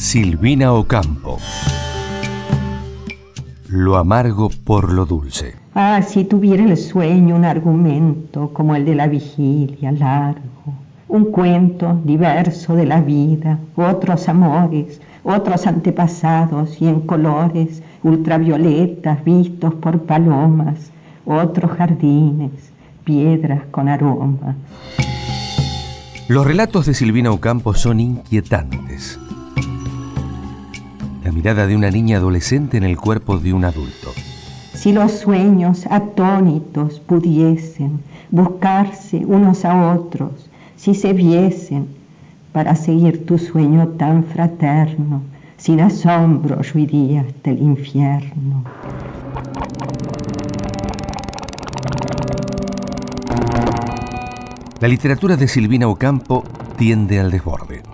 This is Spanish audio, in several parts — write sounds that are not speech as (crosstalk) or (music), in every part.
Silvina Ocampo. Lo amargo por lo dulce. Ah, si tuviera el sueño un argumento como el de la vigilia largo, un cuento diverso de la vida, otros amores, otros antepasados y en colores ultravioletas vistos por palomas, otros jardines, piedras con aroma. Los relatos de Silvina Ocampo son inquietantes la mirada de una niña adolescente en el cuerpo de un adulto. Si los sueños atónitos pudiesen buscarse unos a otros, si se viesen para seguir tu sueño tan fraterno, sin asombro yo iría hasta el infierno. La literatura de Silvina Ocampo tiende al desborde.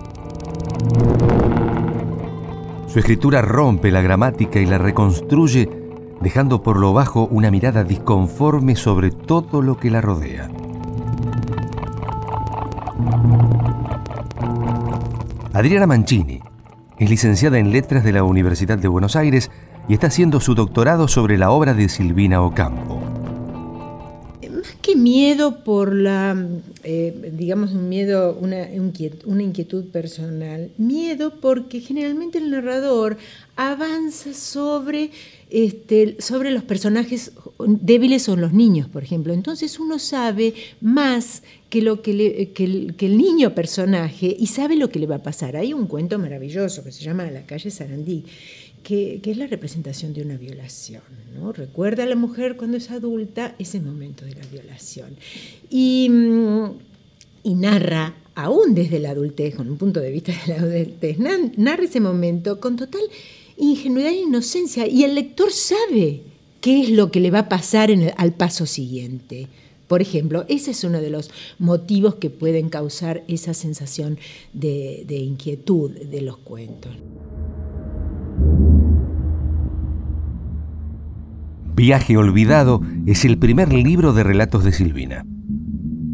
Su escritura rompe la gramática y la reconstruye, dejando por lo bajo una mirada disconforme sobre todo lo que la rodea. Adriana Mancini es licenciada en Letras de la Universidad de Buenos Aires y está haciendo su doctorado sobre la obra de Silvina Ocampo miedo por la, eh, digamos, un miedo, una una inquietud personal. Miedo porque generalmente el narrador avanza sobre, este, sobre los personajes débiles o los niños, por ejemplo. Entonces uno sabe más que, lo que, que, el, que, el, niño personaje y sabe lo que le va a pasar. Hay un cuento maravilloso que se llama La calle Sarandí que, es la representación de una violación. ¿no? Recuerda a la mujer cuando es adulta ese momento de la violación. Y, y narra, aún desde la adultez, con un punto de vista de la adultez, narra ese momento con total ingenuidad e inocencia. Y el lector sabe qué es lo que le va a pasar al paso siguiente. Por ejemplo, ese es uno de los motivos que pueden causar esa sensación de inquietud de los cuentos. Viaje Olvidado es el primer libro de relatos de Silvina.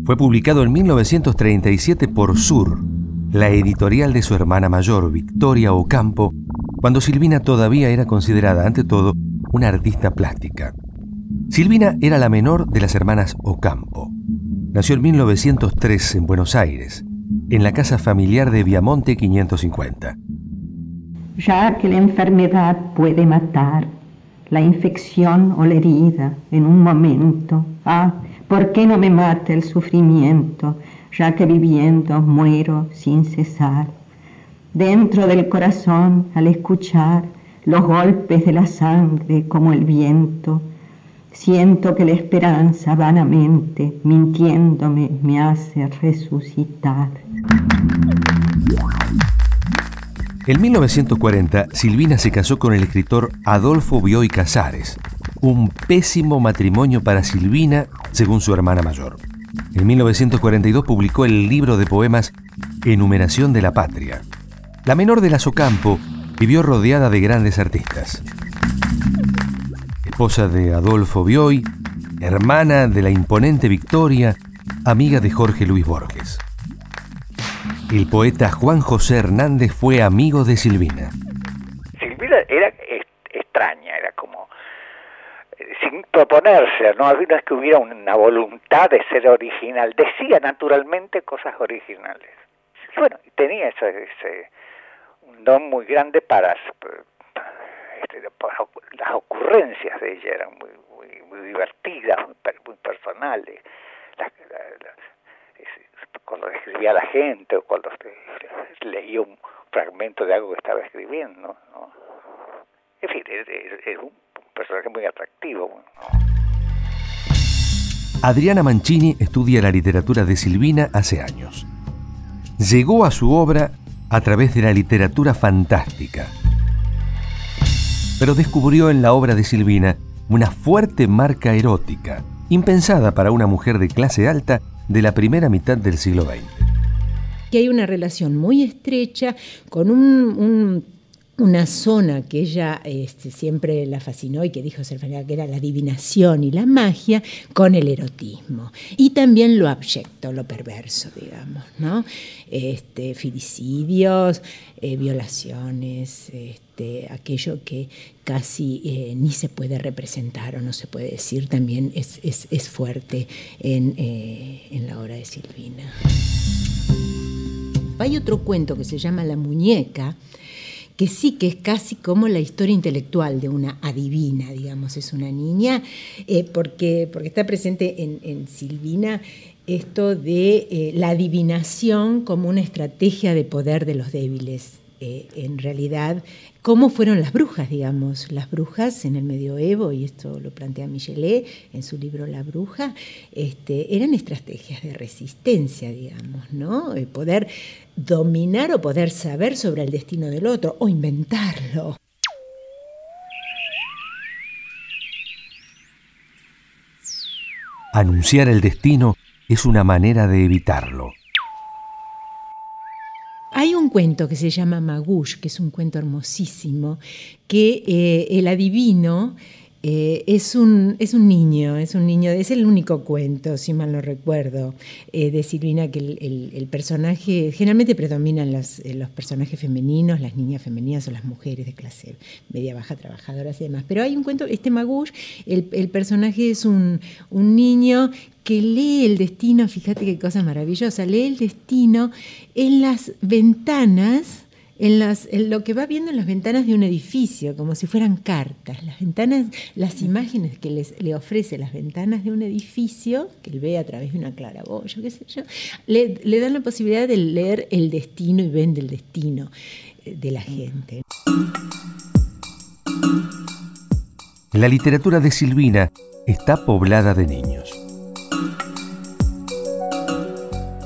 Fue publicado en 1937 por Sur, la editorial de su hermana mayor, Victoria Ocampo, cuando Silvina todavía era considerada, ante todo, una artista plástica. Silvina era la menor de las hermanas Ocampo. Nació en 1903 en Buenos Aires, en la casa familiar de Viamonte 550. Ya que la enfermedad puede matar, la infección o la herida en un momento. Ah, ¿por qué no me mata el sufrimiento, ya que viviendo muero sin cesar? Dentro del corazón, al escuchar los golpes de la sangre como el viento, siento que la esperanza vanamente, mintiéndome, me hace resucitar. En 1940, Silvina se casó con el escritor Adolfo Bioy Casares, un pésimo matrimonio para Silvina, según su hermana mayor. En 1942 publicó el libro de poemas Enumeración de la Patria. La menor de las Ocampo vivió rodeada de grandes artistas. Esposa de Adolfo Bioy, hermana de la imponente Victoria, amiga de Jorge Luis Borges. El poeta Juan José Hernández fue amigo de Silvina. Silvina era extraña, era como eh, sin proponerse, no había que hubiera una voluntad de ser original, decía naturalmente cosas originales. Bueno, tenía ese, un don muy grande para, este, las ocurrencias de ella eran muy, muy, divertidas, muy, personales cuando escribía a la gente o cuando (laughs) leía un fragmento de algo que estaba escribiendo. En fin, es, un personaje muy atractivo. Adriana Mancini estudia la literatura de Silvina hace años. Llegó a su obra a través de la literatura fantástica. Pero descubrió en la obra de Silvina una fuerte marca erótica, impensada para una mujer de clase alta de la primera mitad del siglo XX. Que hay una relación muy estrecha con un, una zona que ella este, siempre la fascinó y que dijo Serfanera que era la adivinación y la magia con el erotismo. Y también lo abyecto, lo perverso, digamos, ¿no? Este, filicidios, eh, violaciones, este, aquello que casi eh, ni se puede representar o no se puede decir, también es, fuerte en, eh, en la obra de Silvina. Hay otro cuento que se llama La muñeca, que sí que es casi como la historia intelectual de una adivina, digamos, es una niña, eh, porque, porque está presente en, Silvina esto de eh, la adivinación como una estrategia de poder de los débiles. Eh, en realidad cómo fueron las brujas, digamos. Las brujas en el medioevo, y esto lo plantea Michelet en su libro La bruja, este, eran estrategias de resistencia, digamos, ¿no? poder dominar o poder saber sobre el destino del otro o inventarlo. Anunciar el destino es una manera de evitarlo. Hay un cuento que se llama Magush, que es un cuento hermosísimo, que eh, el adivino eh, es, un, es un niño, es un niño, es el único cuento, si mal no recuerdo, eh, de Silvina, que el, personaje, generalmente predominan los, los, personajes femeninos, las niñas femeninas o las mujeres de clase media baja, trabajadoras y demás. Pero hay un cuento, este Magush, el, el personaje es un, un niño que lee el destino, fíjate qué cosa maravillosa, lee el destino en las ventanas en, las, lo que va viendo en las ventanas de un edificio, como si fueran cartas. Las ventanas, las imágenes que les, le ofrece las ventanas de un edificio, que él ve a través de una claraboya, qué sé yo, le, le dan la posibilidad de leer el destino y vende el destino eh, de la gente. La literatura de Silvina está poblada de niños.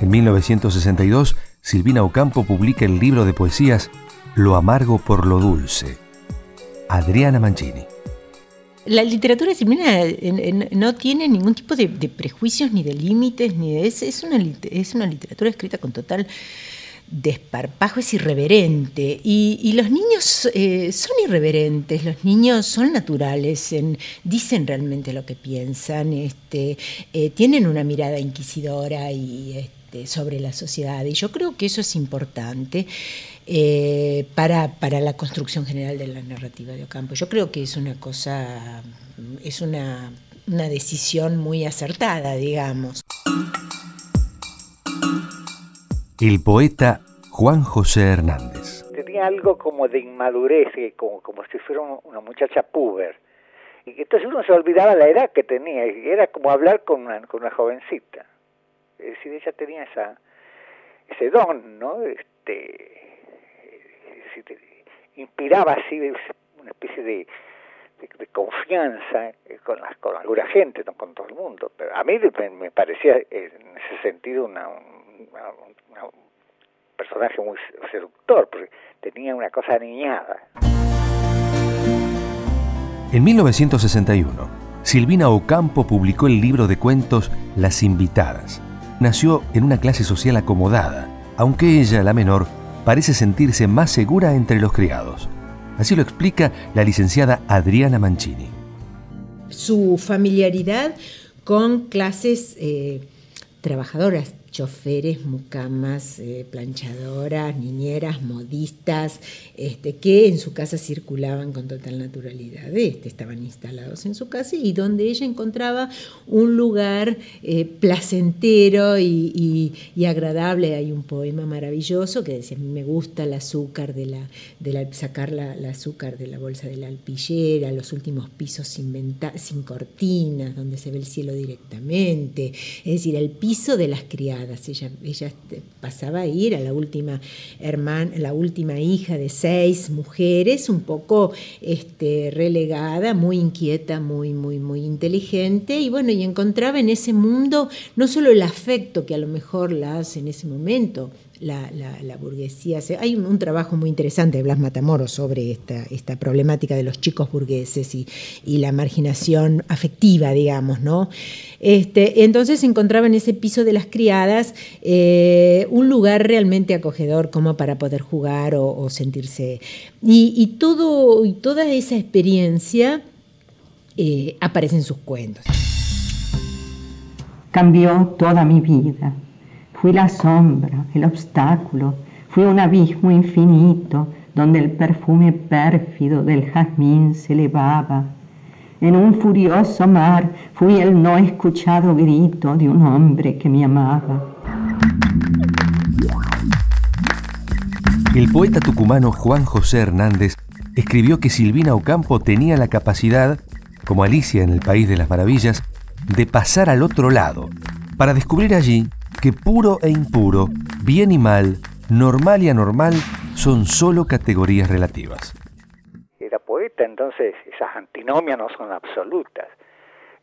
En 1962 Silvina Ocampo publica el libro de poesías Lo amargo por lo dulce. Adriana Mancini. La literatura Silvina no tiene ningún tipo de, prejuicios ni de límites, ni de, es, es, una, es una literatura escrita con total desparpajo, es irreverente. Y, los niños eh, son irreverentes, los niños son naturales, dicen realmente lo que piensan, este, eh, tienen una mirada inquisidora y este, sobre la sociedad. Y yo creo que eso es importante eh, para, para, la construcción general de la narrativa de Ocampo. Yo creo que es una cosa, es una, una decisión muy acertada, digamos. El poeta Juan José Hernández. Tenía algo como de inmadurez, como, como si fuera una muchacha puber. Y entonces uno se olvidaba la edad que tenía, y era como hablar con una, con una jovencita. Es decir, ella tenía esa, ese don, ¿no? Este, inspiraba así una especie de, de, confianza con, la, con alguna gente, no con todo el mundo. Pero a mí me, parecía en ese sentido un personaje muy seductor, porque tenía una cosa niñada. En 1961, Silvina Ocampo publicó el libro de cuentos Las Invitadas, nació en una clase social acomodada, aunque ella, la menor, parece sentirse más segura entre los criados. Así lo explica la licenciada Adriana Mancini. Su familiaridad con clases eh, trabajadoras choferes, mucamas, eh, planchadoras, niñeras, modistas, este, que en su casa circulaban con total naturalidad. Este, estaban instalados en su casa y donde ella encontraba un lugar eh, placentero y, agradable. Hay un poema maravilloso que decía, me gusta el azúcar de la, de sacar la, azúcar de la bolsa de la alpillera, los últimos pisos sin, sin cortinas, donde se ve el cielo directamente, es decir, el piso de las criadas ella, este, pasaba a ir a la última hermana, la última hija de seis mujeres, un poco este, relegada, muy inquieta, muy, muy, muy inteligente, y bueno, y encontraba en ese mundo no solo el afecto que a lo mejor la hace en ese momento, la, burguesía. Hay un, trabajo muy interesante de Blas Matamoros sobre esta, esta problemática de los chicos burgueses y, la marginación afectiva, digamos, ¿no? Este, entonces encontraba en ese piso de las criadas eh, un lugar realmente acogedor como para poder jugar o, sentirse. Y, todo, y toda esa experiencia eh, aparece en sus cuentos. Cambió toda mi vida Fui la sombra, el obstáculo, fui un abismo infinito donde el perfume pérfido del jazmín se elevaba. En un furioso mar fui el no escuchado grito de un hombre que me amaba. El poeta tucumano Juan José Hernández escribió que Silvina Ocampo tenía la capacidad, como Alicia en el País de las Maravillas, de pasar al otro lado, para descubrir allí que puro e impuro, bien y mal, normal y anormal son solo categorías relativas. Era poeta, entonces esas antinomias no son absolutas.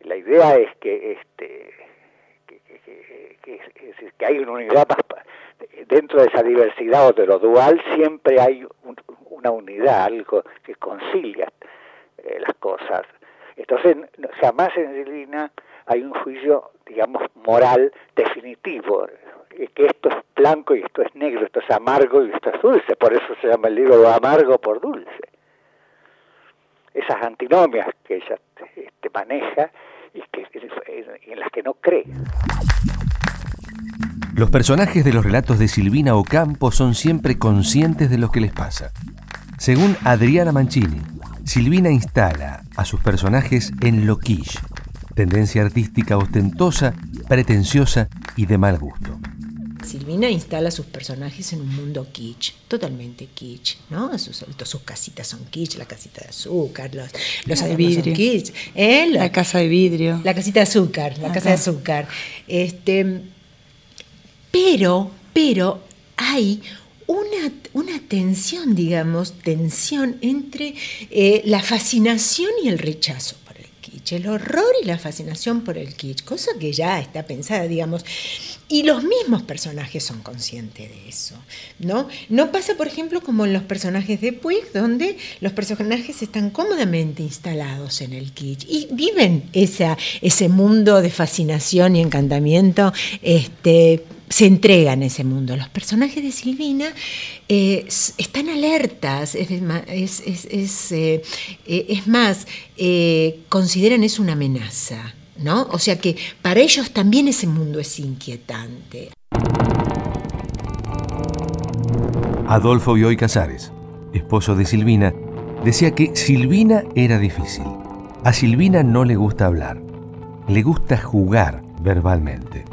La idea es que este que, hay una unidad dentro de esa diversidad o de lo dual siempre hay una unidad, algo que concilia eh, las cosas. Entonces jamás en Silvina hay un juicio, digamos, moral definitivo, que esto es blanco y esto es negro, esto es amargo y esto es dulce, por eso se llama el libro amargo por dulce. Esas antinomias que ella este, maneja y que, en las que no cree. Los personajes de los relatos de Silvina Ocampo son siempre conscientes de lo que les pasa. Según Adriana Mancini, Silvina instala a sus personajes en lo quiche, tendencia artística ostentosa, pretenciosa y de mal gusto. Silvina instala a sus personajes en un mundo kitsch, totalmente kitsch, ¿no? Sus, sus casitas son kitsch, la casita de azúcar, los, los de vidrio. kitsch, ¿eh? la, casa de vidrio. La casita de azúcar, la casa de azúcar. Este, pero, pero hay una, una, tensión, digamos, tensión entre eh, la fascinación y el rechazo el horror y la fascinación por el kitsch, cosa que ya está pensada, digamos. Y los mismos personajes son conscientes de eso, ¿no? No pasa, por ejemplo, como en los personajes de Puig, donde los personajes están cómodamente instalados en el kitsch y viven esa, ese mundo de fascinación y encantamiento este, se entrega en ese mundo. Los personajes de Silvina eh, están alertas, es, es, eh, eh, más, consideran eso una amenaza, ¿no? O sea que para ellos también ese mundo es inquietante. Adolfo Bioy Casares, esposo de Silvina, decía que Silvina era difícil. A Silvina no le gusta hablar, le gusta jugar verbalmente.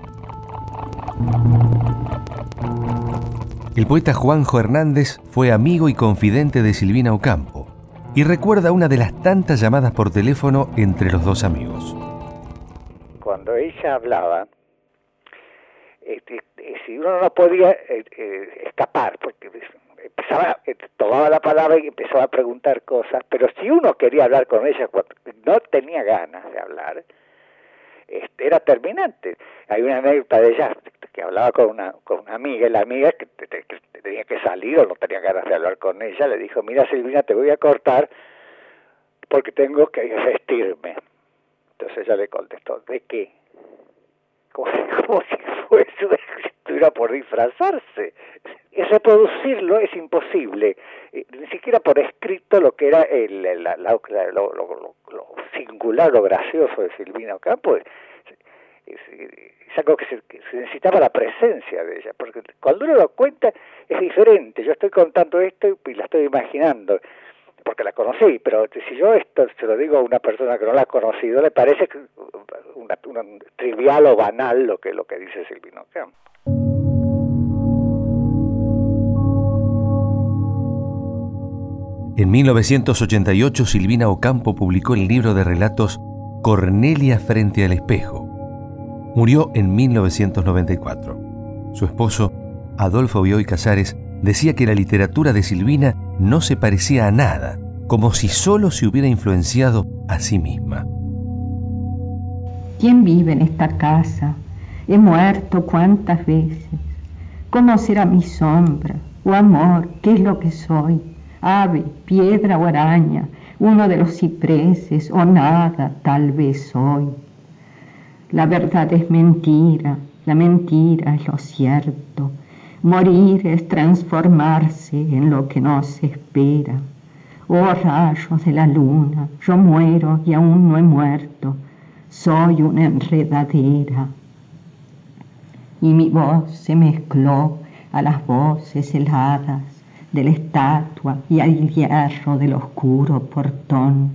El poeta Juanjo Hernández fue amigo y confidente de Silvina Ocampo y recuerda una de las tantas llamadas por teléfono entre los dos amigos. Cuando ella hablaba, este, eh, si uno no podía eh, eh, escapar, porque empezaba, tomaba la palabra y empezaba a preguntar cosas, pero si uno quería hablar con ella, no tenía ganas de hablar, este, era terminante. Hay una anécdota de ella que hablaba con una, con una amiga, y la amiga que, tenía que salir o no tenía ganas de hablar con ella, le dijo, mira Silvina, te voy a cortar porque tengo que vestirme. Entonces ella le contestó, ¿de qué? Como, si fuese, estuviera por disfrazarse. Y reproducirlo es imposible, ni siquiera por escrito lo que era el, lo, singular, lo gracioso de Silvina Ocampo, es algo que se, necesitaba la presencia de ella, porque cuando uno lo cuenta es diferente. Yo estoy contando esto y la estoy imaginando, porque la conocí, pero si yo esto se lo digo a una persona que no la ha conocido, le parece una, trivial o banal lo que, lo que dice Silvino Campo. En 1988 Silvina Ocampo publicó el libro de relatos Cornelia frente al espejo, Murió en 1994. Su esposo, Adolfo Bioy Casares, decía que la literatura de Silvina no se parecía a nada, como si solo se hubiera influenciado a sí misma. ¿Quién vive en esta casa? He muerto cuántas veces. ¿Cómo será mi sombra? O amor, ¿qué es lo que soy? Ave, piedra o araña, uno de los cipreses o nada, tal vez soy. La verdad es mentira, la mentira es lo cierto. Morir es transformarse en lo que no se espera. Oh rayos de la luna, yo muero y aún no he muerto. Soy una enredadera. Y mi voz se mezcló a las voces heladas de la estatua y al hierro del oscuro portón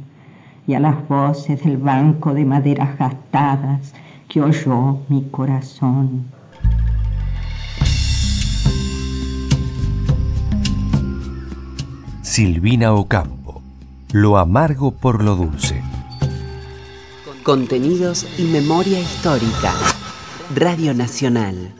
y a las voces del banco de maderas gastadas que oyó mi corazón. Silvina Ocampo, lo amargo por lo dulce. Contenidos y memoria histórica. Radio Nacional.